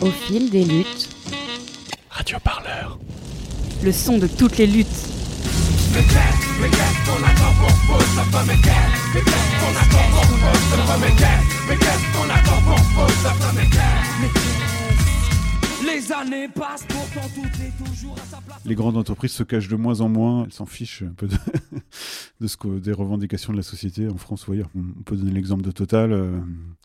Au fil des luttes. Radio Parleur. Le son de toutes les luttes. Les années passent, pourtant tout est toujours à sa place. Les grandes entreprises se cachent de moins en moins. Elles s'en fichent un peu de, ce que, des revendications de la société en France ou ailleurs. On peut donner l'exemple de Total. euh,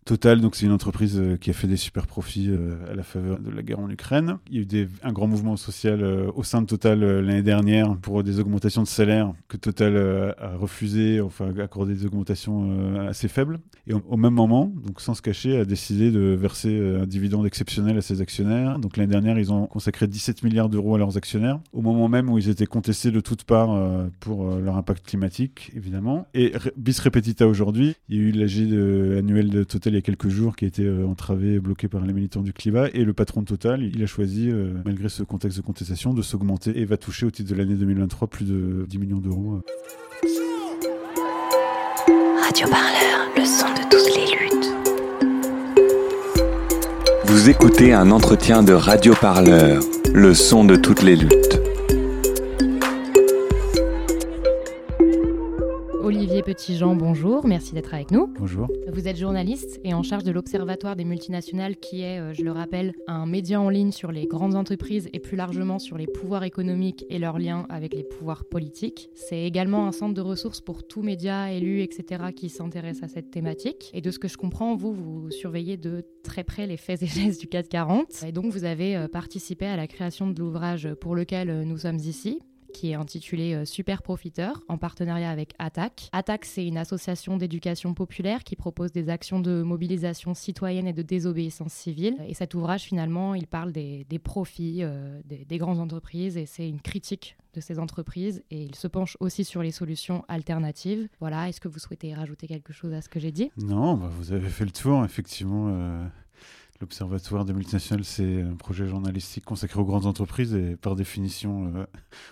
Total, donc c'est une entreprise euh, qui a fait des super profits euh, à la faveur de la guerre en Ukraine. Il y a eu un grand mouvement social au sein de Total l'année dernière pour des augmentations de salaire que Total a refusé, enfin accordé des augmentations assez faibles. Et au, même moment, donc sans se cacher, a décidé de verser un dividende exceptionnel à ses actionnaires. Donc l'année dernière, ils ont consacré 17 milliards d'euros à leurs actionnaires, au moment même où ils étaient contestés de toutes parts euh, pour euh, leur impact climatique, évidemment. Et bis repetita aujourd'hui, il y a eu l'AG annuel de Total il y a quelques jours qui a été euh, entravé et bloqué par les militants du climat. Et le patron de Total, il a choisi, malgré ce contexte de contestation, de s'augmenter et va toucher au titre de l'année 2023 plus de 10 millions d'euros. Radio Parleur, le son de toutes les luttes. Vous écoutez un entretien de Radio Parleur, le son de toutes les luttes. Petitjean, bonjour, merci d'être avec nous. Bonjour. Vous êtes journaliste et en charge de l'Observatoire des multinationales qui est, euh, je le rappelle, un média en ligne sur les grandes entreprises et plus largement sur les pouvoirs économiques et leurs liens avec les pouvoirs politiques. C'est également un centre de ressources pour tous médias, élus, etc. qui s'intéressent à cette thématique. Et de ce que je comprends, vous, vous surveillez de très près les faits et gestes du CAC 40. Et donc vous avez euh, participé à la création de l'ouvrage pour lequel euh, nous sommes ici, qui est intitulé euh, Super Profiteur, en partenariat avec ATTAC. ATTAC, c'est une association d'éducation populaire qui propose des actions de mobilisation citoyenne et de désobéissance civile. Et cet ouvrage, finalement, il parle des, profits euh, des, des grandes entreprises et c'est une critique de ces entreprises et il se penche aussi sur les solutions alternatives. Voilà, est-ce que vous souhaitez rajouter quelque chose à ce que j'ai dit? Non, bah, vous avez fait le tour, effectivement. euh, L'Observatoire des multinationales, c'est un projet journalistique consacré aux grandes entreprises et par définition, euh,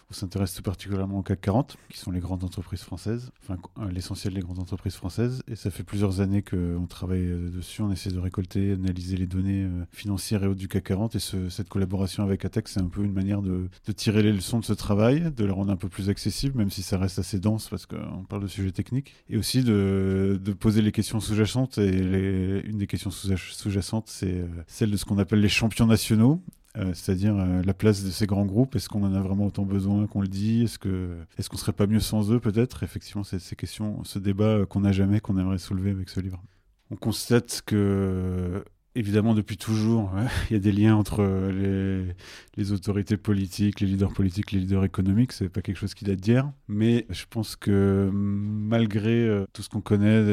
on s'intéresse tout particulièrement au CAC 40, qui sont les grandes entreprises françaises, enfin euh, l'essentiel des grandes entreprises françaises. Et ça fait plusieurs années qu'on travaille euh, dessus, on essaie de récolter, analyser les données financières et autres du CAC 40. Et ce- cette collaboration avec ATEC, c'est un peu une manière de, tirer les leçons de ce travail, de le rendre un peu plus accessible, même si ça reste assez dense parce qu'on parle de sujets techniques, et aussi de, poser les questions sous-jacentes. Et une des questions sous- sous-jacentes, c'est euh, celle de ce qu'on appelle les champions nationaux. euh, c'est-à-dire euh, la place de ces grands groupes. Est-ce qu'on en a vraiment autant besoin qu'on le dit? Est-ce que est-ce qu'on serait pas mieux sans eux peut-être? Effectivement, c'est ces questions, ce débat qu'on n'a jamais, qu'on aimerait soulever avec ce livre. On constate que évidemment depuis toujours, ouais, il y a des liens entre les, les autorités politiques, les leaders politiques, les leaders économiques. C'est pas quelque chose qui date d'hier, mais je pense que malgré euh, tout ce qu'on connaît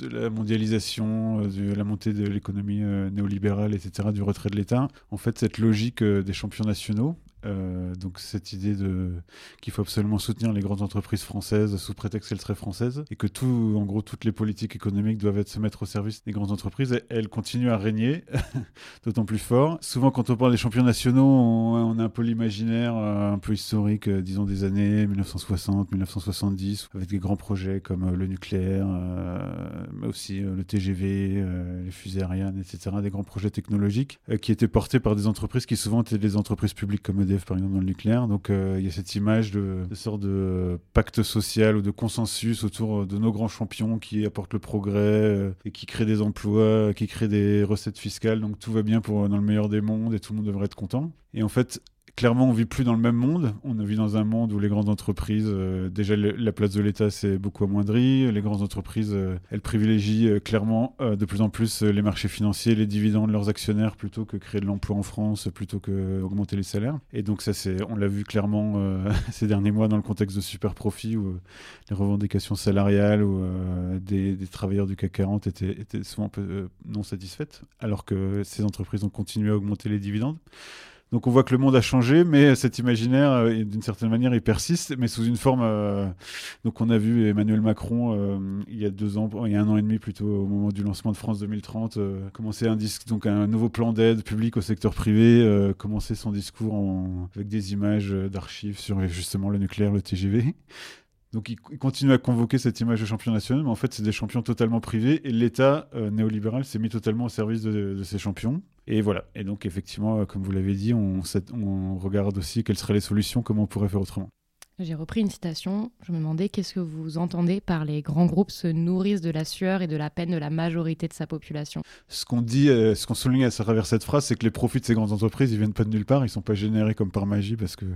de la mondialisation, euh, de la montée de l'économie euh, néolibérale, etc., du retrait de l'État, en fait, cette logique euh, des champions nationaux, euh, donc cette idée de qu'il faut absolument soutenir les grandes entreprises françaises sous prétexte qu'elles seraient françaises et que tout, en gros, toutes les politiques économiques doivent se mettre au service des grandes entreprises. Et elles continuent à régner, d'autant plus fort. Souvent, quand on parle des champions nationaux, on, a un peu l'imaginaire euh, un peu historique, euh, disons des années 1960, 1970, avec des grands projets comme le nucléaire, mais aussi le TGV, les fusées Ariane, etc. Des grands projets technologiques qui étaient portés par des entreprises qui souvent étaient des entreprises publiques comme Par exemple dans le nucléaire. Donc euh, il y a cette image de, sorte de pacte social ou de consensus autour de nos grands champions qui apportent le progrès euh, et qui créent des emplois, qui créent des recettes fiscales. Donc tout va bien pour dans le meilleur des mondes et tout le monde devrait être content. Et en fait, clairement, on vit plus dans le même monde. On vit dans un monde où les grandes entreprises, euh, déjà la place de l'État s'est beaucoup amoindrie. Les grandes entreprises, euh, elles privilégient euh, clairement de plus en plus les marchés financiers, les dividendes de leurs actionnaires plutôt que créer de l'emploi en France, plutôt que augmenter les salaires. Et donc ça, c'est, on l'a vu clairement ces derniers mois dans le contexte de super profits où les revendications salariales des, travailleurs du CAC 40 étaient, souvent peu, non satisfaites, alors que ces entreprises ont continué à augmenter les dividendes. Donc on voit que le monde a changé, mais cet imaginaire, euh, d'une certaine manière, il persiste, mais sous une forme. euh, donc on a vu Emmanuel Macron euh, il y a deux ans, il y a un an et demi plutôt, au moment du lancement de France 2030, euh, commencer un disque, donc un nouveau plan d'aide public au secteur privé, commencer son discours en- avec des images d'archives sur justement le nucléaire, le TGV. Donc ils, ils continuent à convoquer cette image de champion national, mais en fait c'est des champions totalement privés et l'État euh, néolibéral s'est mis totalement au service de, ces champions. Et voilà. Et donc effectivement, euh, comme vous l'avez dit, on, on regarde aussi quelles seraient les solutions, comment on pourrait faire autrement. J'ai repris une citation. Je me demandais qu'est-ce que vous entendez par les grands groupes se nourrissent de la sueur et de la peine de la majorité de sa population? Ce qu'on dit, euh, ce qu'on souligne à travers cette phrase, c'est que les profits de ces grandes entreprises, ils viennent pas de nulle part, ils sont pas générés comme par magie parce que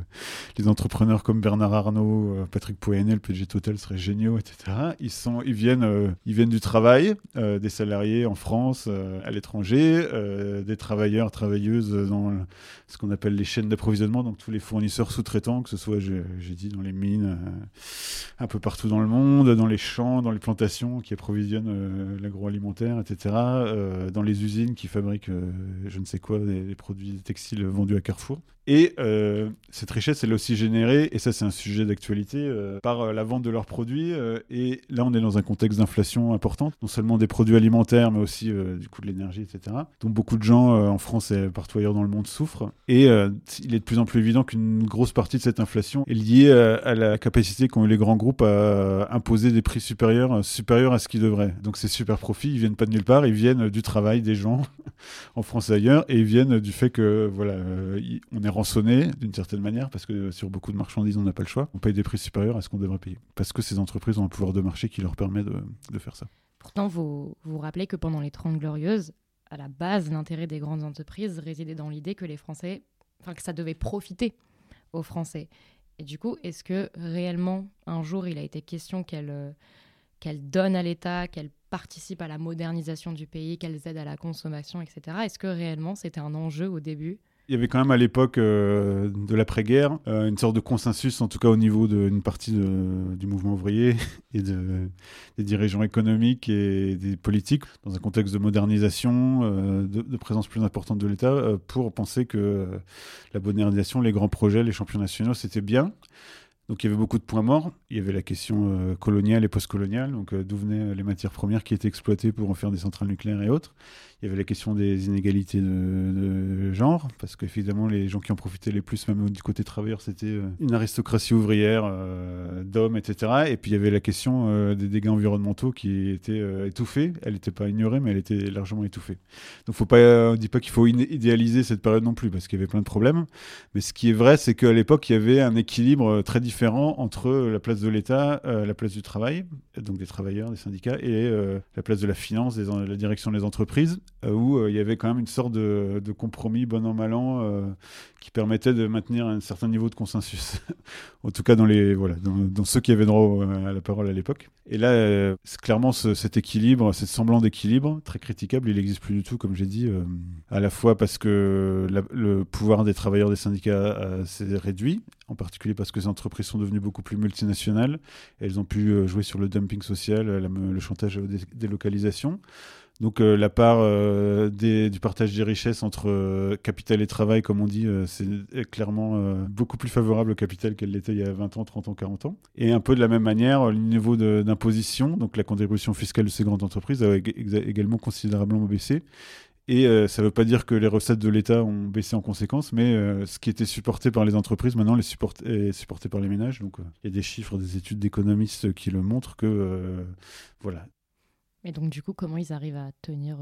les entrepreneurs comme Bernard Arnault, euh, Patrick Pouyanné, le PDG Total seraient géniaux, etc. Ils sont, ils viennent, euh, ils viennent du travail, euh, des salariés en France, à l'étranger, des travailleurs, travailleuses dans ce qu'on appelle les chaînes d'approvisionnement, donc tous les fournisseurs sous-traitants, que ce soit, j'ai dit, dans les mines, euh, un peu partout dans le monde, dans les champs, dans les plantations qui approvisionnent euh, l'agroalimentaire, etc., euh, dans les usines qui fabriquent je ne sais quoi, des produits textiles vendus à Carrefour. Et euh, cette richesse, elle est aussi générée, et ça c'est un sujet d'actualité, euh, par euh, la vente de leurs produits. et là, on est dans un contexte d'inflation importante, non seulement des produits alimentaires, mais aussi du coût de l'énergie, etc. dont beaucoup de gens en France et partout ailleurs dans le monde souffrent. Et il est de plus en plus évident qu'une grosse partie de cette inflation est liée à la capacité qu'ont eu les grands groupes à imposer des prix supérieurs, supérieurs à ce qu'ils devraient. Donc ces super profits, ils viennent pas de nulle part, ils viennent du travail des gens en France et ailleurs, et ils viennent du fait que voilà, on est rançonné d'une certaine manière parce que sur beaucoup de marchandises, on n'a pas le choix. On paye des prix supérieurs à ce qu'on devrait payer parce que ces entreprises ont un pouvoir de marché qui leur permet de, faire ça. Pourtant, vous vous rappelez que pendant les Trente Glorieuses, à la base, l'intérêt des grandes entreprises résidait dans l'idée que les Français, enfin que ça devait profiter aux Français. Et du coup, est-ce que réellement, un jour, il a été question qu'elles euh, qu'elles donnent à l'État, qu'elles participent à la modernisation du pays, qu'elles aident à la consommation, etc. Est-ce que réellement c'était un enjeu au début Il y avait quand même à l'époque euh, de l'après-guerre euh, une sorte de consensus, en tout cas au niveau d'une partie du mouvement ouvrier et de, des dirigeants économiques et des politiques, dans un contexte de modernisation, euh, de, présence plus importante de l'État, pour penser que la modernisation, les grands projets, les champions nationaux, c'était bien. Donc il y avait beaucoup de points morts. Il y avait la question euh, coloniale et postcoloniale, donc euh, d'où venaient les matières premières qui étaient exploitées pour en faire des centrales nucléaires et autres. Il y avait la question des inégalités de, genre, parce qu'évidemment, les gens qui en profitaient les plus, même du côté travailleur, c'était euh, une aristocratie ouvrière euh, d'hommes, etc. Et puis il y avait la question euh, des dégâts environnementaux qui étaient euh, étouffés. Elle n'était pas ignorée, mais elle était largement étouffée. Donc faut euh, on ne dit pas qu'il faut idéaliser cette période non plus, parce qu'il y avait plein de problèmes. Mais ce qui est vrai, c'est qu'à l'époque, il y avait un équilibre euh, très différent entre la place de l'État, euh, la place du travail, donc des travailleurs, des syndicats, et euh, la place de la finance, des, la direction des entreprises, euh, où il y avait quand même une sorte de, compromis bon an mal an qui permettait de maintenir un certain niveau de consensus. en tout cas, dans, les, voilà, dans, ceux qui avaient droit à la parole à l'époque. Et là, clairement, ce- cet équilibre, cet semblant d'équilibre, très critiquable, il n'existe plus du tout, comme j'ai dit, à la fois parce que le pouvoir des travailleurs des syndicats s'est réduit, en particulier parce que les entreprises sont devenues beaucoup plus multinationales. Elles ont pu euh, jouer sur le dumping social, la- le chantage aux dé- délocalisations. Donc euh, la part euh, du partage des richesses entre euh, capital et travail, comme on dit, euh, c'est est clairement euh, beaucoup plus favorable au capital qu'elle l'était il y a 20 ans, 30 ans, 40 ans. Et un peu de la même manière, le niveau d'imposition, donc la contribution fiscale de ces grandes entreprises, a également considérablement baissé. Et euh, ça ne veut pas dire que les recettes de l'État ont baissé en conséquence, mais euh, ce qui était supporté par les entreprises, maintenant est supporté par les ménages. Donc euh, il y a des chiffres, des études d'économistes qui le montrent que voilà, Et donc, du coup, comment ils arrivent à tenir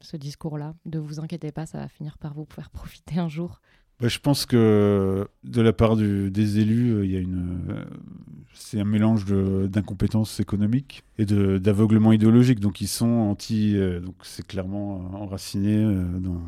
ce discours-là? De vous inquiétez pas, ça va finir par vous faire profiter un jour. Bah, je pense que de la part des élus, euh, il y a une, euh, c'est un mélange d'incompétence économique et d'aveuglement idéologique. Donc ils sont anti, euh, donc c'est clairement enraciné dans.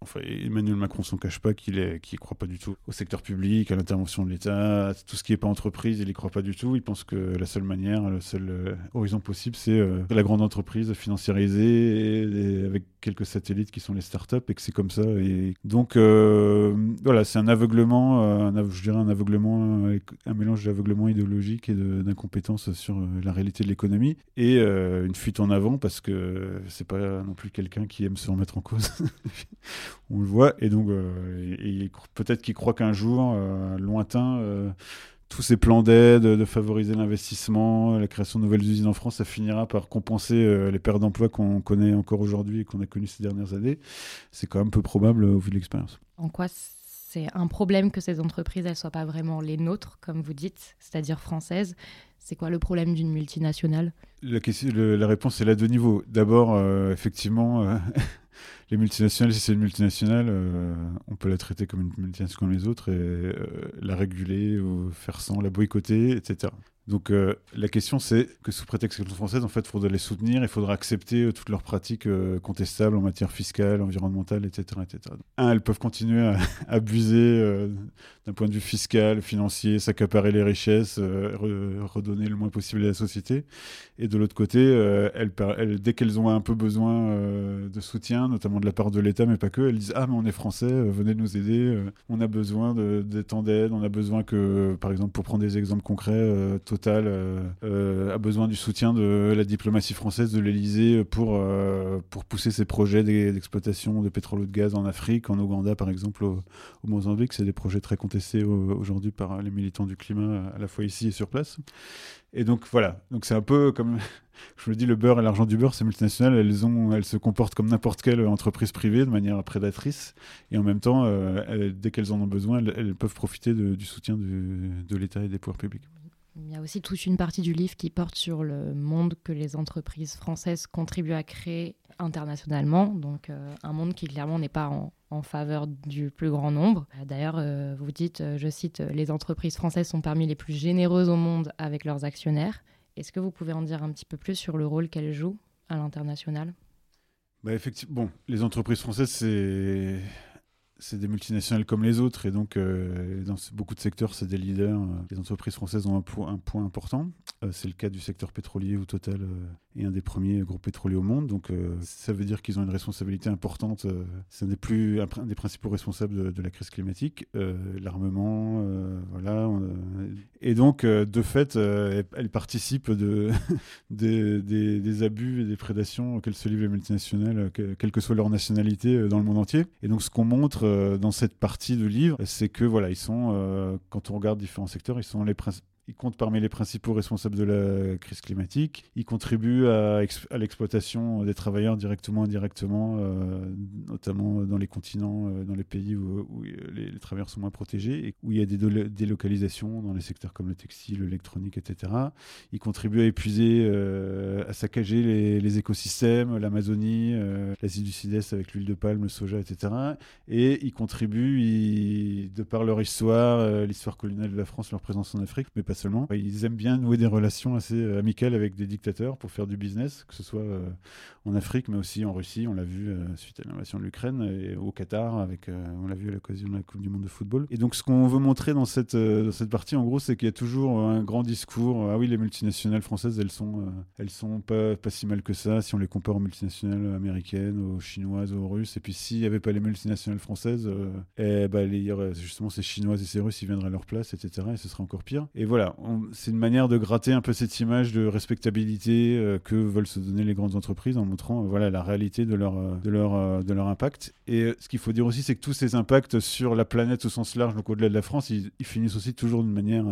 Enfin, Emmanuel Macron s'en cache pas qu'il qu'il croit pas du tout au secteur public, à l'intervention de l'État, tout ce qui est pas entreprise, il y croit pas du tout. Il pense que la seule manière, le seul euh, horizon possible, c'est euh, la grande entreprise financiarisée avec quelques satellites qui sont les startups et que c'est comme ça. Et donc euh, voilà, c'est un aveuglement, je dirais un aveuglement, un mélange d'aveuglement idéologique et d'incompétence sur la réalité de l'économie et une fuite en avant parce que c'est pas non plus quelqu'un qui aime se remettre en cause. On le voit et donc euh, et- et peut-être qu'il croit qu'un jour euh, lointain. euh, tous ces plans d'aide, de favoriser l'investissement, la création de nouvelles usines en France, ça finira par compenser euh, les pertes d'emplois qu'on connaît encore aujourd'hui et qu'on a connues ces dernières années. C'est quand même peu probable euh, au vu de l'expérience. En quoi c'est un problème que ces entreprises ne soient pas vraiment les nôtres, comme vous dites, c'est-à-dire françaises? C'est quoi le problème d'une multinationale? La, question, le, la, réponse est là deux niveaux. D'abord, euh, effectivement, les multinationales, si c'est une multinationale, euh, on peut la traiter comme une multinationale comme les autres et euh, la réguler ou faire sans, la boycotter, etc. Donc euh, la question c'est que sous prétexte qu'elles sont françaises, en fait, il faudra les soutenir, il faudra accepter toutes leurs pratiques contestables en matière fiscale, environnementale, etc. etc. Un, elles peuvent continuer à abuser d'un point de vue fiscal, financier, s'accaparer les richesses, re redonner le moins possible à la société. Et de l'autre côté, dès qu'elles ont un peu besoin de soutien, notamment de la part de l'État, mais pas que, elles disent ah mais on est français, venez nous aider, on a besoin de, de temps d'aide, on a besoin que, par exemple, pour prendre des exemples concrets Total euh, euh, a besoin du soutien de la diplomatie française, de l'Elysée, pour, euh, pour pousser ses projets d'exploitation de pétrole ou de gaz en Afrique, en Ouganda par exemple, au Mozambique. C'est des projets très contestés aujourd'hui par les militants du climat, à la fois ici et sur place. Et donc voilà, donc c'est un peu comme je me dis, le beurre et l'argent du beurre, ces multinationales, elles, ont, elles se comportent comme n'importe quelle entreprise privée de manière prédatrice. Et en même temps, euh, dès qu'elles en ont besoin, elles, peuvent profiter du soutien de l'État et des pouvoirs publics. Il y a aussi toute une partie du livre qui porte sur le monde que les entreprises françaises contribuent à créer internationalement, donc euh, un monde qui clairement n'est pas en, faveur du plus grand nombre. D'ailleurs, euh, vous dites, euh, je cite, les entreprises françaises sont parmi les plus généreuses au monde avec leurs actionnaires. Est-ce que vous pouvez en dire un petit peu plus sur le rôle qu'elles jouent à l'international? Bah effectivement, bon, les entreprises françaises, c'est c'est des multinationales comme les autres et donc euh, dans beaucoup de secteurs c'est des leaders. Les entreprises françaises ont un, po un point important. Euh, c'est le cas du secteur pétrolier où Total euh, est un des premiers groupes pétroliers au monde. Donc euh, ça veut dire qu'ils ont une responsabilité importante. Euh, c'est un des des principaux responsables de, la crise climatique, euh, l'armement, voilà. Et donc de fait, elles participent de, des, abus et des prédations auxquelles se livrent les multinationales, que, quelle que soit leur nationalité dans le monde entier. Et donc ce qu'on montre euh, dans cette partie de livre, c'est que voilà, ils sont, euh, quand on regarde différents secteurs, ils sont les principaux ils comptent parmi les principaux responsables de la crise climatique. Ils contribuent à, l'exploitation des travailleurs directement, indirectement, euh, notamment dans les continents, euh, dans les pays où, les, travailleurs sont moins protégés et où il y a des délocalisations dans les secteurs comme le textile, l'électronique, etc. Ils contribuent à épuiser, euh, à saccager les, écosystèmes, l'Amazonie, l'Asie du Sud-Est avec l'huile de palme, le soja, etc. Et ils contribuent, ils, de par leur histoire, l'histoire coloniale de la France, leur présence en Afrique, mais pas seulement. Ils aiment bien nouer des relations assez euh, amicales avec des dictateurs pour faire du business, que ce soit euh, en Afrique, mais aussi en Russie. On l'a vu euh, suite à l'invasion de l'Ukraine et au Qatar, avec, on l'a vu à l'occasion de la Coupe du Monde de football. Et donc, ce qu'on veut montrer dans cette, dans cette partie, en gros, c'est qu'il y a toujours un grand discours. Ah oui, les multinationales françaises, elles sont, elles sont pas, pas si mal que ça si on les compare aux multinationales américaines, aux chinoises, aux russes. Et puis, s'il n'y avait pas les multinationales françaises, eh ben, les, justement ces chinoises et ces russes, ils viendraient à leur place, etc. Et ce serait encore pire. Et voilà, c'est une manière de gratter un peu cette image de respectabilité euh, que veulent se donner les grandes entreprises en montrant euh, voilà, la réalité de leur, euh, impact. Et ce qu'il faut dire aussi, c'est que tous ces impacts sur la planète au sens large, donc au-delà de la France, ils, finissent aussi toujours d'une manière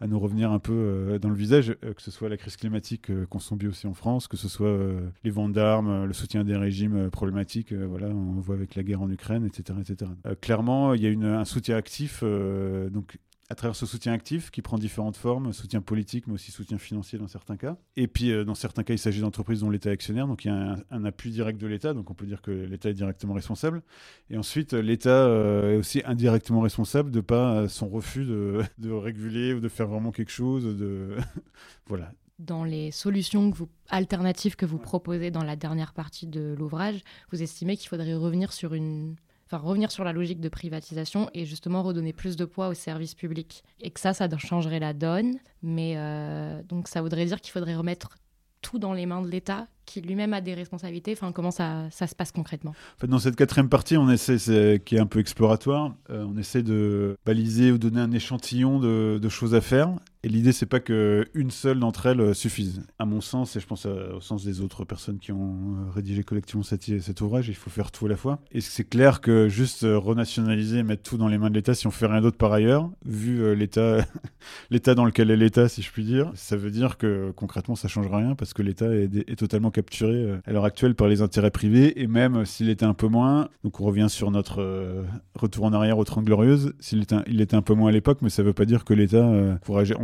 à, nous revenir un peu dans le visage, que ce soit la crise climatique qu'on subit aussi en France, que ce soit les ventes d'armes, le soutien des régimes problématiques, voilà, on voit avec la guerre en Ukraine, etc. etc. clairement, il y a un soutien actif, donc à travers ce soutien actif qui prend différentes formes, soutien politique, mais aussi soutien financier dans certains cas. Et puis, euh, dans certains cas, il s'agit d'entreprises dont l'État est actionnaire, donc il y a un, appui direct de l'État, donc on peut dire que l'État est directement responsable. Et ensuite, l'État euh, est aussi indirectement responsable de pas son refus de, réguler ou de faire vraiment quelque chose. De voilà. Dans les solutions alternatives que vous proposez dans la dernière partie de l'ouvrage, vous estimez qu'il faudrait revenir sur une revenir sur la logique de privatisation et justement redonner plus de poids aux services publics. Et que ça, ça changerait la donne. Mais euh, donc ça voudrait dire qu'il faudrait remettre tout dans les mains de l'État qui lui-même a des responsabilités Enfin, comment ça, se passe concrètement? En fait, Dans cette quatrième partie, on essaie, qui est un peu exploratoire, euh, on essaie de baliser ou donner un échantillon de, choses à faire. Et l'idée, c'est pas qu'une seule d'entre elles suffise. À mon sens, et je pense à, au sens des autres personnes qui ont euh, rédigé collectivement cet, ouvrage, il faut faire tout à la fois. Et c'est clair que juste renationaliser, mettre tout dans les mains de l'État, si on fait rien d'autre par ailleurs, vu euh, l'État, dans lequel est l'État, si je puis dire, ça veut dire que concrètement, ça changera rien parce que l'État est totalement capturé euh, à l'heure actuelle par les intérêts privés, et même s'il était un peu moins, donc on revient sur notre euh, retour en arrière aux Trente Glorieuses, s'il était, un- était un peu moins à l'époque, mais ça ne veut pas dire que l'État, euh,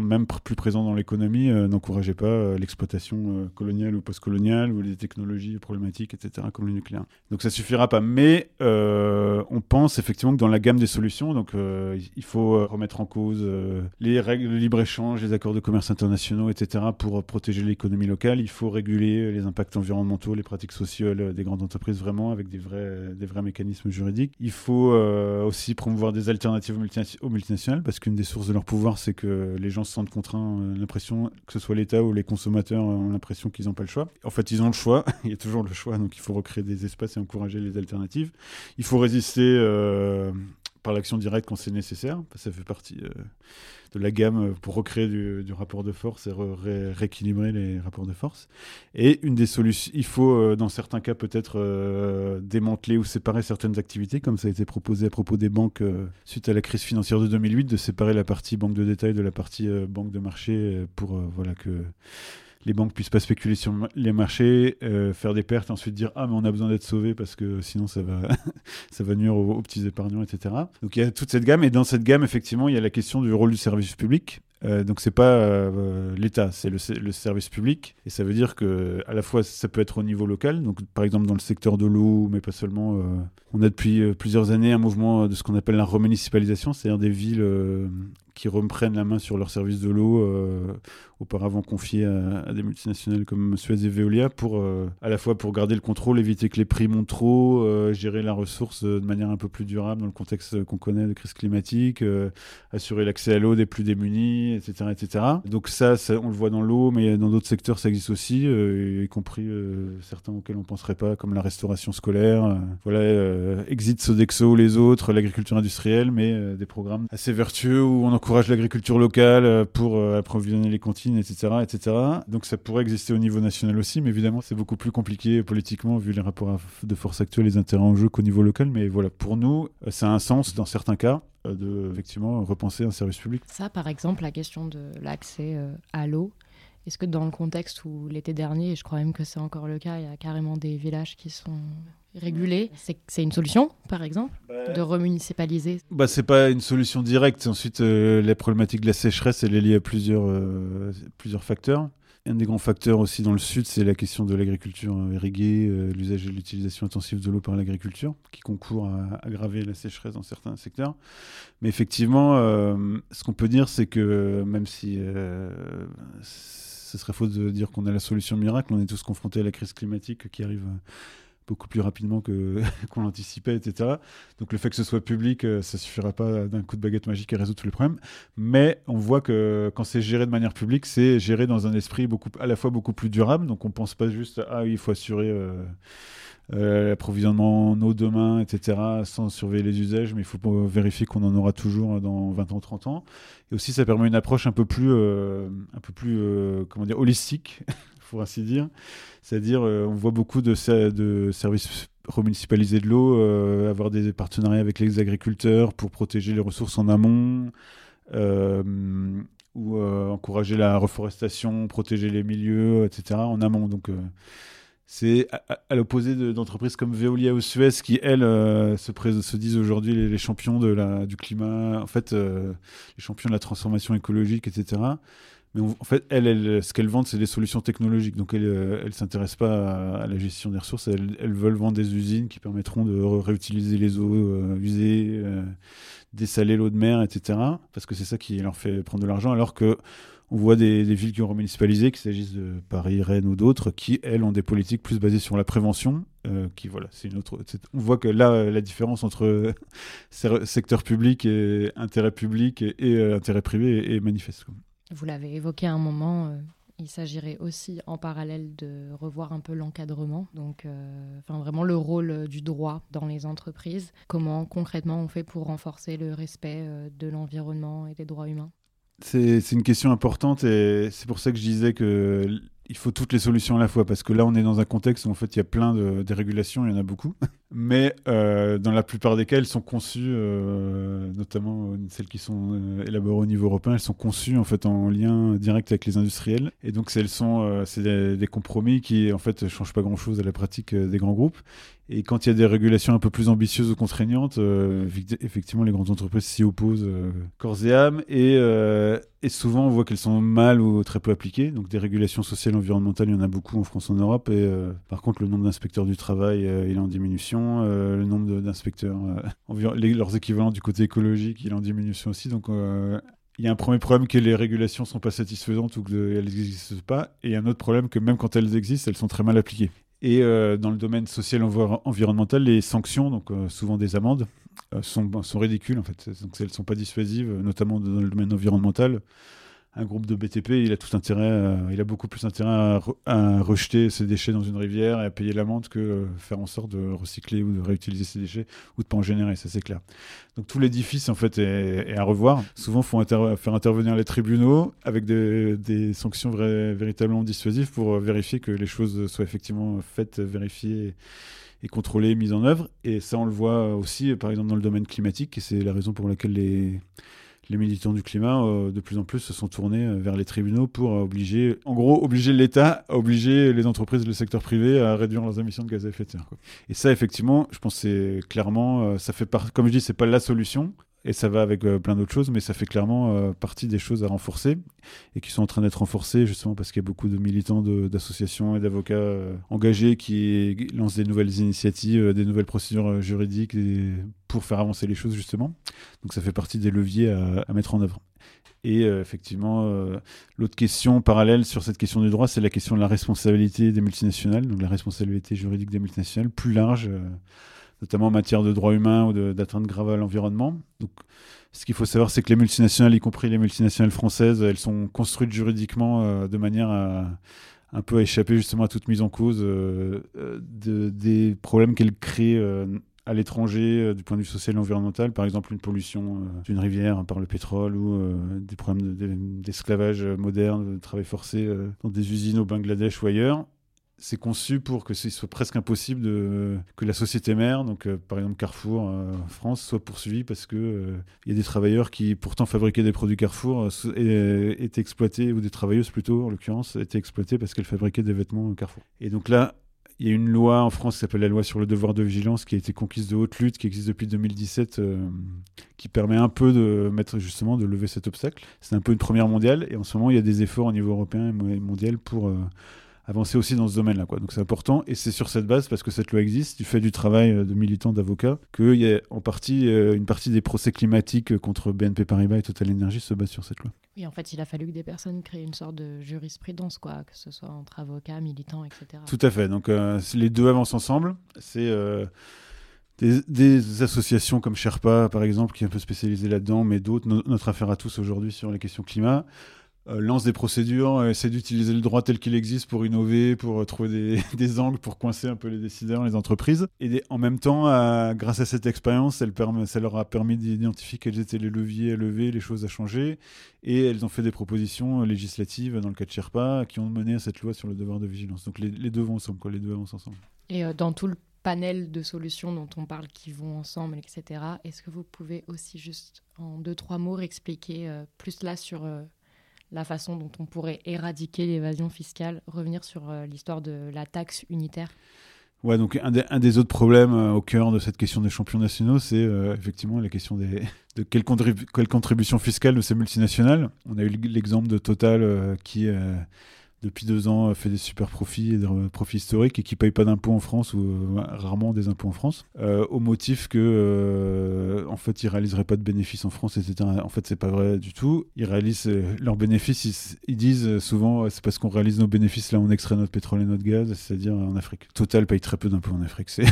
même plus présent dans l'économie, euh, n'encourageait pas euh, l'exploitation euh, coloniale ou postcoloniale, ou les technologies problématiques, etc., comme le nucléaire. Donc ça suffira pas, mais euh, on pense effectivement que dans la gamme des solutions, donc euh, il faut euh, remettre en cause euh, les règles de libre-échange, les accords de commerce internationaux, etc., pour euh, protéger l'économie locale. Il faut réguler euh, les impacts environnementaux, les pratiques sociales euh, des grandes entreprises vraiment avec des vrais, des vrais mécanismes juridiques. Il faut euh, aussi promouvoir des alternatives aux, multina- aux multinationales parce qu'une des sources de leur pouvoir, c'est que les gens se sentent contraints, euh, l'impression que ce soit l'État ou les consommateurs ont l'impression qu'ils n'ont pas le choix. En fait, ils ont le choix. il y a toujours le choix, donc il faut recréer des espaces et encourager les alternatives. Il faut résister par l'action directe quand c'est nécessaire. Ça fait partie euh, de la gamme euh, pour recréer du, rapport de force et re- ré- rééquilibrer les rapports de force. Et une des solutions, il faut euh, dans certains cas peut-être démanteler ou séparer certaines activités, comme ça a été proposé à propos des banques suite à la crise financière de 2008, de séparer la partie banque de détail de la partie banque de marché pour voilà que les banques puissent pas spéculer sur les marchés, euh, faire des pertes ensuite dire ah mais on a besoin d'être sauvé parce que sinon ça va ça va nuire aux, petits épargnants etc. Donc il y a toute cette gamme et dans cette gamme effectivement il y a la question du rôle du service public. Euh, donc c'est pas euh, l'État, c'est le, service public et ça veut dire que à la fois ça peut être au niveau local. Donc par exemple dans le secteur de l'eau, mais pas seulement. euh, on a depuis plusieurs années un mouvement de ce qu'on appelle la remunicipalisation, c'est-à-dire des villes qui reprennent la main sur leur service de l'eau, euh, auparavant confiés à, des multinationales comme Suez et Veolia, pour euh, à la fois pour garder le contrôle, éviter que les prix montent trop, euh, gérer la ressource de manière un peu plus durable dans le contexte qu'on connaît de crise climatique, assurer l'accès à l'eau des plus démunis, etc., etc. Donc ça, on le voit dans l'eau, mais dans d'autres secteurs, ça existe aussi, y compris certains auxquels on penserait pas, comme la restauration scolaire. voilà, exit Sodexo, les autres, l'agriculture industrielle, mais des programmes assez vertueux où on encourage l'agriculture locale euh, pour euh, approvisionner les cantines, etc., etc. Donc ça pourrait exister au niveau national aussi, mais évidemment c'est beaucoup plus compliqué politiquement vu les rapports de force actuels, les intérêts en jeu qu'au niveau local. Mais voilà, pour nous, euh, ça a un sens dans certains cas de effectivement repenser un service public. Ça, par exemple, la question de l'accès à l'eau. Est-ce que dans le contexte où l'été dernier, et je crois même que c'est encore le cas, il y a carrément des villages qui sont régulés, c'est une solution, par exemple, de remunicipaliser Bah, c'est pas une solution directe. Ensuite, euh, la problématique de la sécheresse, elle est liée à plusieurs, euh, plusieurs facteurs. Un des grands facteurs aussi dans le sud, c'est la question de l'agriculture irriguée, euh, l'usage et l'utilisation intensive de l'eau par l'agriculture, qui concourt à aggraver la sécheresse dans certains secteurs. Mais effectivement, euh, ce qu'on peut dire, c'est que même si euh, ce serait faux de dire qu'on a la solution miracle, on est tous confrontés à la crise climatique qui arrive euh, beaucoup plus rapidement que qu'on l'anticipait, etc. Donc le fait que ce soit public, euh, ça suffira pas d'un coup de baguette magique à résoudre tous les problèmes. Mais on voit que quand c'est géré de manière publique, c'est géré dans un esprit beaucoup, à la fois beaucoup plus durable. Donc on pense pas juste ah oui, il faut assurer euh, euh, l'approvisionnement en eau demain, etc. Sans surveiller les usages, mais il faut vérifier qu'on en aura toujours dans 20 ans, 30 ans. Et aussi ça permet une approche un peu plus, euh, un peu plus, euh, comment dire, holistique, pour ainsi dire. C'est-à-dire, euh, on voit beaucoup de, services remunicipalisés de l'eau, euh, avoir des partenariats avec les agriculteurs pour protéger les ressources en amont, euh, ou euh, encourager la reforestation, protéger les milieux, etc. en amont. Donc, euh, c'est à, l'opposé de- d'entreprises comme Veolia ou Suez qui, elles, euh, se, se disent aujourd'hui les, champions du climat, en fait, euh, les champions de la transformation écologique, etc. Mais en fait, elles, ce qu'elles vendent, c'est des solutions technologiques. Donc, elles ne s'intéressent pas à, la gestion des ressources. Elles, veulent vendre des usines qui permettront de ré- réutiliser les eaux euh, usées, euh, dessaler l'eau de mer, etc. Parce que c'est ça qui leur fait prendre de l'argent. Alors que on voit des, villes qui ont remunicipalisé, qu'il s'agisse de Paris, Rennes ou d'autres, qui, elles, ont des politiques plus basées sur la prévention. euh, qui, voilà, une autre. On voit que là, euh, la différence entre euh, secteur public et intérêt public et, intérêt privé est, est manifeste. Vous l'avez évoqué à un moment, il s'agirait aussi en parallèle de revoir un peu l'encadrement, donc vraiment le rôle du droit dans les entreprises. Comment concrètement on fait pour renforcer le respect de l'environnement et des droits humains? C'est une question importante et c'est pour ça que je disais que il faut toutes les solutions à la fois parce que là, on est dans un contexte où en fait, il y a plein de dérégulations, il y en a beaucoup, mais euh, dans la plupart des cas, elles sont conçues, euh, notamment celles qui sont euh, élaborées au niveau européen, elles sont conçues en fait en lien direct avec les industriels, et donc elles sont, c'est des, des, compromis qui en fait changent pas grand-chose à la pratique des grands groupes. Et quand il y a des régulations un peu plus ambitieuses ou contraignantes, euh, effectivement, les grandes entreprises s'y opposent euh, corps et âme. Et, euh, et souvent, on voit qu'elles sont mal ou très peu appliquées. Donc, des régulations sociales et environnementales, il y en a beaucoup en France, en Europe. Et par contre, le nombre d'inspecteurs du travail, il est en diminution. le nombre d'inspecteurs, leurs équivalents du côté écologique, il est en diminution aussi. Donc, il y a un premier problème que les régulations sont pas satisfaisantes ou qu'elles n'existent pas, et un autre problème que même quand elles existent, elles sont très mal appliquées. Et euh, dans le domaine social environnemental, les sanctions, donc euh, souvent des amendes, euh, sont, sont ridicules en fait. Donc elles ne sont pas dissuasives, notamment dans le domaine environnemental un groupe de BTP, il a tout intérêt, euh, il a beaucoup plus intérêt à, rejeter ses déchets dans une rivière et à payer l'amende que faire en sorte de recycler ou de réutiliser ses déchets ou de pas en générer, ça c'est clair. Donc tout l'édifice en fait est, à revoir. Souvent, faut faire intervenir les tribunaux avec des, sanctions véritablement dissuasives pour euh, vérifier que les choses soient effectivement faites, vérifiées et contrôlées, mises en œuvre. Et ça, on le voit aussi, par exemple, dans le domaine climatique, et c'est la raison pour laquelle les les militants du climat, euh, de plus en plus, se sont tournés euh, vers les tribunaux pour euh, obliger, en gros, obliger l'État obliger les entreprises le secteur privé à réduire leurs émissions de gaz à effet de serre. Et ça, effectivement, je pense que c'est clairement, ça fait part, comme je dis, c'est pas la solution, et ça va avec plein d'autres choses, mais ça fait clairement partie des choses à renforcer et qui sont en train d'être renforcées justement parce qu'il y a beaucoup de militants d'associations et d'avocats engagés qui lancent des nouvelles initiatives, des nouvelles procédures juridiques pour faire avancer les choses justement. Donc ça fait partie des leviers à, mettre en œuvre. Et euh, effectivement, euh, l'autre question parallèle sur cette question du droit, c'est la question de la responsabilité des multinationales, donc la responsabilité juridique des multinationales, plus large, euh, notamment en matière de droits humains ou d'atteinte grave à l'environnement. Donc, ce qu'il faut savoir, c'est que les multinationales, y compris les multinationales françaises, elles sont construites juridiquement de manière à un peu échapper justement à toute mise en cause de, des problèmes qu'elles créent à l'étranger euh, du point de vue social et environnemental, par exemple une pollution euh, d'une rivière par le pétrole ou euh, des problèmes d'esclavage moderne, de travail forcé dans des usines au Bangladesh ou ailleurs. C'est conçu pour que ce soit presque impossible que la société mère, donc par exemple Carrefour France, soit poursuivie parce que il y a des travailleurs qui pourtant fabriquaient des produits Carrefour étaient exploités ou des travailleuses plutôt en l'occurrence étaient exploitées parce qu'elles fabriquaient des vêtements Carrefour. Et donc là, il y a une loi en France qui s'appelle la loi sur le devoir de vigilance qui a été conquise de haute lutte, qui existe depuis 2017, euh, qui permet un peu de mettre justement de lever cet obstacle. C'est un peu une première mondiale et en ce moment il y a des efforts au niveau européen et mondial pour euh, avancer aussi dans ce domaine-là. Quoi. Donc c'est important et c'est sur cette base, parce que cette loi existe, du fait du travail euh, de militants, d'avocats, qu'il y a en partie euh, une partie des procès climatiques contre BNP Paribas et Total Energy se base sur cette loi. Oui, en fait, il a fallu que des personnes créent une sorte de jurisprudence, quoi, que ce soit entre avocats, militants, etc. Tout à fait. Donc euh, les deux avancent ensemble. C'est des, des, associations comme Sherpa, par exemple, qui est un peu spécialisée là-dedans, mais d'autres, notre affaire à tous aujourd'hui sur les questions climat. Euh, lance des procédures, euh, essaie d'utiliser le droit tel qu'il existe pour innover, pour euh, trouver des, angles, pour coincer un peu les décideurs, les entreprises. Et en même temps, grâce à cette expérience, ça leur a permis d'identifier quels étaient les leviers à lever, les choses à changer. Et elles ont fait des propositions législatives dans le cas de Sherpa qui ont mené à cette loi sur le devoir de vigilance. Donc les, deux vont ensemble, les deux avancent ensemble. Et dans tout le panel de solutions dont on parle qui vont ensemble, etc., est-ce que vous pouvez aussi juste en deux, trois mots expliquer plus là sur la façon dont on pourrait éradiquer l'évasion fiscale, revenir sur euh, l'histoire de la taxe unitaire Ouais, donc un, des autres problèmes euh, au cœur de cette question des champions nationaux, c'est euh, effectivement la question des, de quelle, contribution fiscale de ces multinationales. On a eu l'exemple de Total qui depuis deux ans, fait des super profits, des profits historiques et qui ne payent pas d'impôts en France ou euh, rarement des impôts en France, euh, au motif que euh, en fait ils réaliseraient pas de bénéfices en France, etc. En fait, c'est pas vrai du tout. Ils réalisent leurs bénéfices. Ils, disent souvent c'est parce qu'on réalise nos bénéfices là, on extrait notre pétrole et notre gaz, c'est-à-dire en Afrique. Total paye très peu d'impôts en Afrique. C'est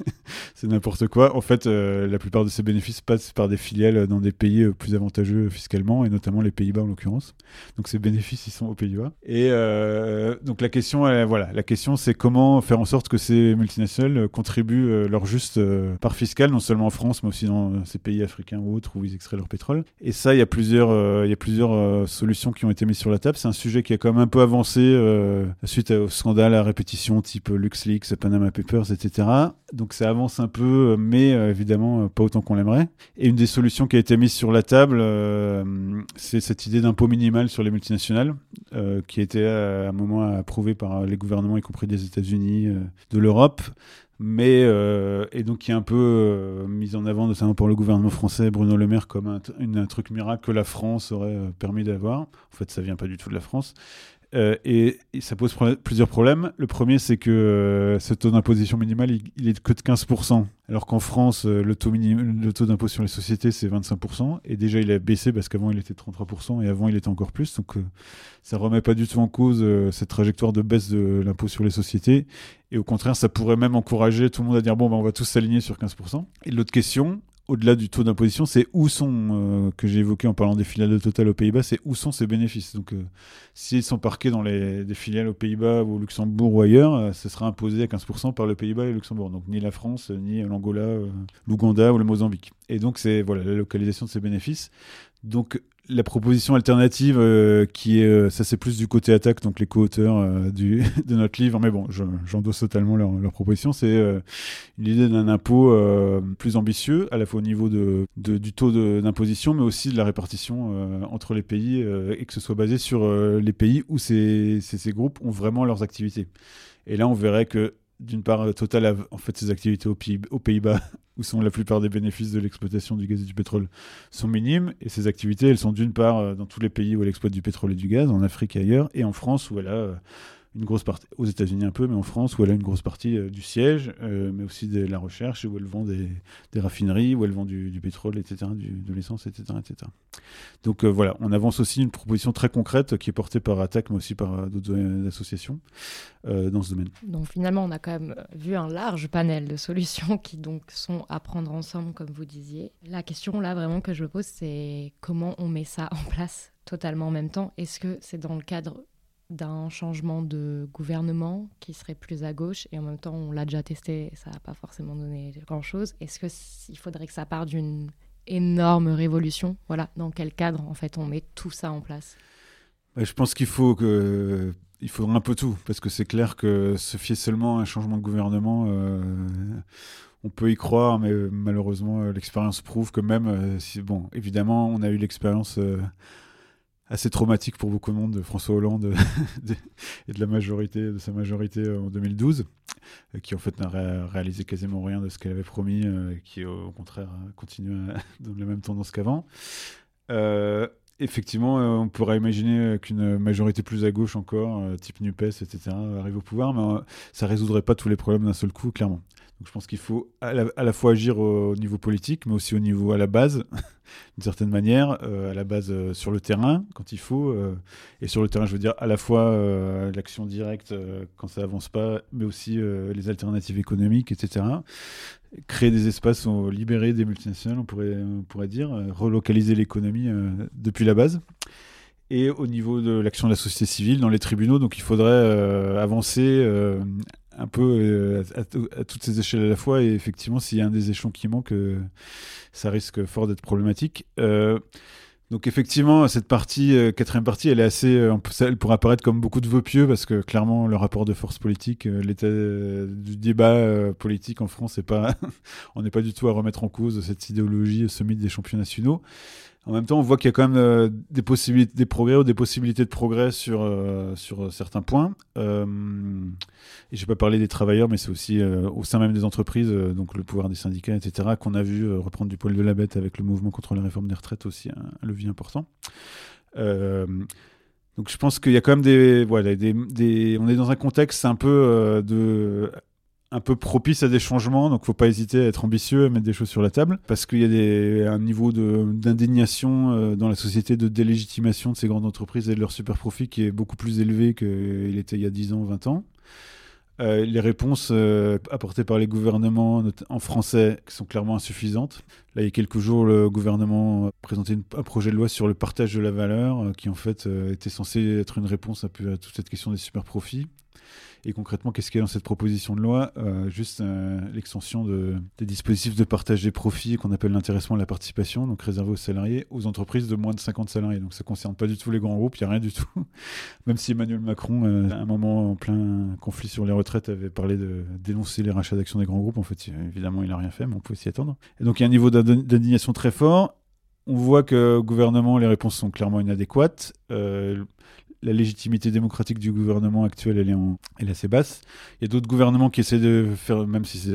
c'est n'importe quoi. En fait, la plupart de ces bénéfices passent par des filiales dans des pays plus avantageux fiscalement et notamment les Pays-Bas en l'occurrence. Donc ces bénéfices ils sont aux Pays-Bas et euh, donc la question, elle, voilà, la question, c'est comment faire en sorte que ces multinationales euh, contribuent euh, leur juste euh, part fiscale, non seulement en France, mais aussi dans ces pays africains ou autres où ils extraient leur pétrole. Et ça, il y a plusieurs, euh, il y a plusieurs euh, solutions qui ont été mises sur la table. C'est un sujet qui a quand même un peu avancé euh, suite au scandale à répétition type LuxLeaks, Panama Papers, etc. Donc ça avance un peu, euh, mais euh, évidemment euh, pas autant qu'on l'aimerait. Et une des solutions qui a été mise sur la table, euh, c'est cette idée d'impôt minimal sur les multinationales, euh, qui euh, à un moment approuvée par les gouvernements, y compris des États-Unis, euh, de l'Europe, mais euh, et donc qui est un peu euh, mise en avant notamment par le gouvernement français, Bruno Le Maire, comme un, truc miracle que la France aurait euh, permis d'avoir. En fait, ça vient pas du tout de la France. Euh, et, ça pose plusieurs problèmes. Le premier, c'est que euh, ce taux d'imposition minimal, il, il est que de 15%. Alors qu'en France, euh, le taux, taux d'impôt sur les sociétés, c'est 25%. Et déjà, il a baissé parce qu'avant, il était de 33%. Et avant, il était encore plus. Donc, ça remet pas du tout en cause cette trajectoire de baisse de l'impôt sur les sociétés. Et au contraire, ça pourrait même encourager tout le monde à dire bon, ben, on va tous s'aligner sur 15%. Et l'autre question, au-delà du taux d'imposition, c'est où sont, euh, que j'ai évoqué en parlant des filiales de Total aux Pays-Bas, c'est où sont ces bénéfices. Donc, euh, s'ils sont parqués dans les des filiales aux Pays-Bas ou au Luxembourg ou ailleurs, euh, ce sera imposé à 15% par le Pays-Bas et le Luxembourg. Donc, ni la France, ni l'Angola, l'Ouganda ou le Mozambique. Et donc, c'est voilà, la localisation de ces bénéfices. Donc, la proposition alternative, euh, qui est, euh, ça c'est plus du côté attaque, donc les co-auteurs euh, du, de notre livre, mais bon, je- j'endosse totalement leur, leur proposition, c'est l'idée d'un impôt plus ambitieux, à la fois au niveau de, du taux d'imposition, mais aussi de la répartition entre les pays, et que ce soit basé sur les pays où ces, ces groupes ont vraiment leurs activités. Et là, on verrait que d'une part, Total a en fait ses activités aux Pays-Bas, où sont la plupart des bénéfices de l'exploitation du gaz et du pétrole, sont minimes. Et ces activités, elles sont d'une part euh, dans tous les pays où elle exploite du pétrole et du gaz, en Afrique et ailleurs, et en France, où elle a euh, une grosse partie, aux États-Unis un peu, mais en France, où elle a une grosse partie euh, du siège, euh, mais aussi de la recherche, où elle vend des, raffineries, où elle vend du, pétrole, etc., du- de l'essence, etc., etc. Donc euh, voilà, on avance aussi une proposition très concrète qui est portée par ATTAC, mais aussi par d'autres associations dans ce domaine. Donc finalement, on a quand même vu un large panel de solutions qui donc sont à prendre ensemble, comme vous disiez. La question là vraiment que je me pose, c'est comment on met ça en place totalement en même temps? Est-ce que c'est dans le cadre d'un changement de gouvernement qui serait plus à gauche et en même temps on l'a déjà testé, ça n'a pas forcément donné grand-chose. Est-ce que s- il faudrait que ça parte d'une énorme révolution? Voilà, dans quel cadre en fait on met tout ça en place? Ouais, je pense qu'il faut que il faudra un peu tout parce que c'est clair que se fier seulement à un changement de gouvernement, euh, on peut y croire, mais euh, malheureusement euh, l'expérience prouve que même bon, évidemment, on a eu l'expérience assez traumatique pour beaucoup de monde de François Hollande de- et de la majorité de sa majorité euh, en 2012 euh, qui en fait n'a ré- réalisé quasiment rien de ce qu'elle avait promis euh, qui au contraire a continué à- dans la même tendance qu'avant. Effectivement, on pourrait imaginer qu'une majorité plus à gauche encore, type NUPES, etc., arrive au pouvoir, mais ça résoudrait pas tous les problèmes d'un seul coup, clairement. Je pense qu'il faut à la, fois agir au, au niveau politique, mais aussi au niveau à la base, d'une certaine manière, euh, à la base euh, sur le terrain, quand il faut. euh, et sur le terrain, je veux dire à la fois l'action directe quand ça avance pas, mais aussi les alternatives économiques, etc créer des espaces, libérer des multinationales, on pourrait, dire, relocaliser l'économie depuis la base. Et au niveau de l'action de la société civile, dans les tribunaux, donc il faudrait avancer un peu euh, à, toutes ces échelles à la fois. Et effectivement, s'il y a un des échelons qui manque, euh, ça risque fort d'être problématique. Euh, donc effectivement, cette partie, quatrième partie, elle est assez, elle pourrait apparaître comme beaucoup de vœux pieux parce que clairement le rapport de force politique, l'état du débat politique en France, c'est pas, on n'est pas du tout à remettre en cause cette idéologie, ce mythe des champions nationaux. En même temps, on voit qu'il y a quand même euh, des possibilités, des progrès ou des possibilités de progrès sur euh, sur certains points. Euh, et j'ai pas parlé des travailleurs, mais c'est aussi euh, au sein même des entreprises, euh, donc le pouvoir des syndicats, etc., qu'on a vu euh, reprendre du poil de la bête avec le mouvement contre la réforme des retraites aussi, un, un levier important. Euh, donc je pense qu'il y a quand même des, voilà, des, des, on est dans un contexte un peu euh, de un peu propice à des changements, donc faut pas hésiter à être ambitieux, à mettre des choses sur la table, parce qu'il y a un niveau d'indignation euh, dans la société, de délégitimation de ces grandes entreprises et de leurs super profits qui est beaucoup plus élevé qu'il était il y a 10 ans, 20 ans. Euh, les réponses euh, apportées par les gouvernements en français sont clairement insuffisantes. Là, il y a quelques jours, le gouvernement a présenté un projet de loi sur le partage de la valeur, qui en fait était censé être une réponse peu à toute cette question des super profits. Et concrètement, qu'est-ce qu'il y a dans cette proposition de loi Euh, Juste euh, l'extension de, des dispositifs de partage des profits qu'on appelle l'intéressement et la participation, donc réservé aux salariés, aux entreprises de moins de 50 salariés. Donc ça ne concerne pas du tout les grands groupes, il n'y a rien du tout. Même si Emmanuel Macron, euh, à un moment en plein conflit sur les retraites, avait parlé de dénoncer les rachats d'actions des grands groupes, en fait, évidemment, il n'a rien fait, mais on peut s'y attendre. Et donc il y a un niveau d'indi- d'indignation très fort. On voit que au gouvernement, les réponses sont clairement inadéquates. La légitimité démocratique du gouvernement actuel, elle est, assez basse. Il y a d'autres gouvernements qui essaient de faire, même si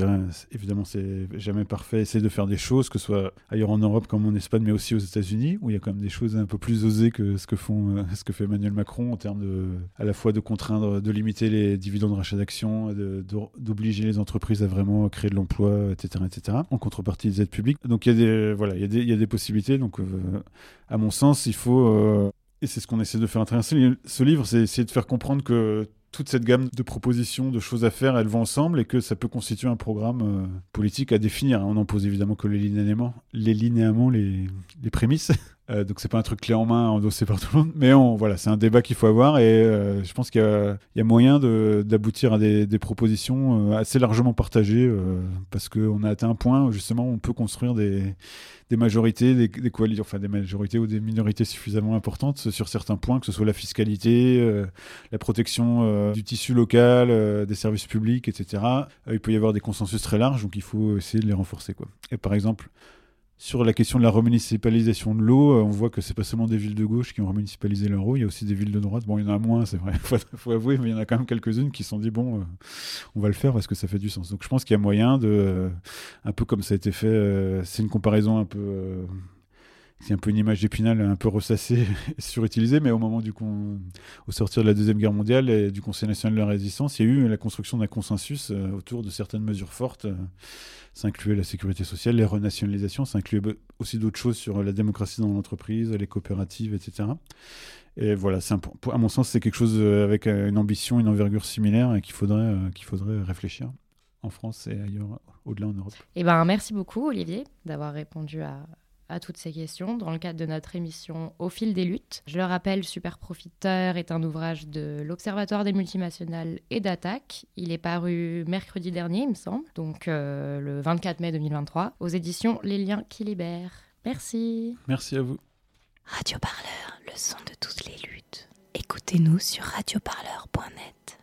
évidemment c'est jamais parfait, essaient de faire des choses, que ce soit ailleurs en Europe comme en Espagne, mais aussi aux États-Unis, où il y a quand même des choses un peu plus osées que ce que euh, fait Emmanuel Macron en termes de, à la fois de contraindre, de limiter les dividendes de rachat d'actions, d'obliger les entreprises à vraiment créer de l'emploi, etc., etc., en contrepartie des aides publiques. Donc il y a des, voilà, il y a des, il y a des possibilités. Donc, euh, à mon sens, il faut euh, et c'est ce qu'on essaie de faire à travers ce livre, c'est essayer de faire comprendre que toute cette gamme de propositions, de choses à faire, elles vont ensemble et que ça peut constituer un programme euh, politique à définir. On n'en pose évidemment que les linéaments, les, linéaments, les, les prémices. Euh, donc c'est pas un truc clé en main endossé par tout le monde, mais on, voilà, c'est un débat qu'il faut avoir et euh, je pense qu'il y, a- moyen d'aboutir à des, propositions euh, assez largement partagées euh, parce qu'on a atteint un point où justement on peut construire des, majorités, des, des coalitions, enfin des majorités ou des minorités suffisamment importantes sur certains points, que ce soit la fiscalité, la protection du tissu local, des services publics, etc. Il peut y avoir des consensus très larges, donc il faut essayer de les renforcer. Quoi. Et par exemple, sur la question de la remunicipalisation de l'eau, euh, on voit que c'est pas seulement des villes de gauche qui ont remunicipalisé leur eau, il y a aussi des villes de droite. Bon, il y en a moins, c'est vrai, faut, faut avouer, mais il y en a quand même quelques-unes qui se sont dit bon, euh, on va le faire parce que ça fait du sens. Donc je pense qu'il y a moyen de, euh, un peu comme ça a été fait, c'est une comparaison un peu. Euh, c'est un peu une image d'épinal un peu ressassée et surutilisée, mais au moment du con... au sortir de la Deuxième Guerre mondiale et du Conseil national de la résistance, il y a eu la construction d'un consensus euh, autour de certaines mesures fortes. euh, ça incluait la sécurité sociale, les renationalisations, ça incluait aussi d'autres choses sur la démocratie dans l'entreprise, les coopératives, etc. Et voilà, un à mon sens, c'est quelque chose euh, avec euh, une ambition, une envergure similaire et qu'il faudrait, euh, qu'il faudrait réfléchir en France et ailleurs, au-delà en Europe. Eh ben, merci beaucoup, Olivier, d'avoir répondu à, à toutes ces questions dans le cadre de notre émission Au fil des luttes. Je le rappelle, Super Profiteur est un ouvrage de l'Observatoire des multinationales et d'Attaque. Il est paru mercredi dernier, il me semble, donc euh, le 24 mai 2023, aux éditions Les Liens qui libèrent. Merci. Merci à vous. Radio Parleur, le son de toutes les luttes. Écoutez-nous sur radioparleur.net.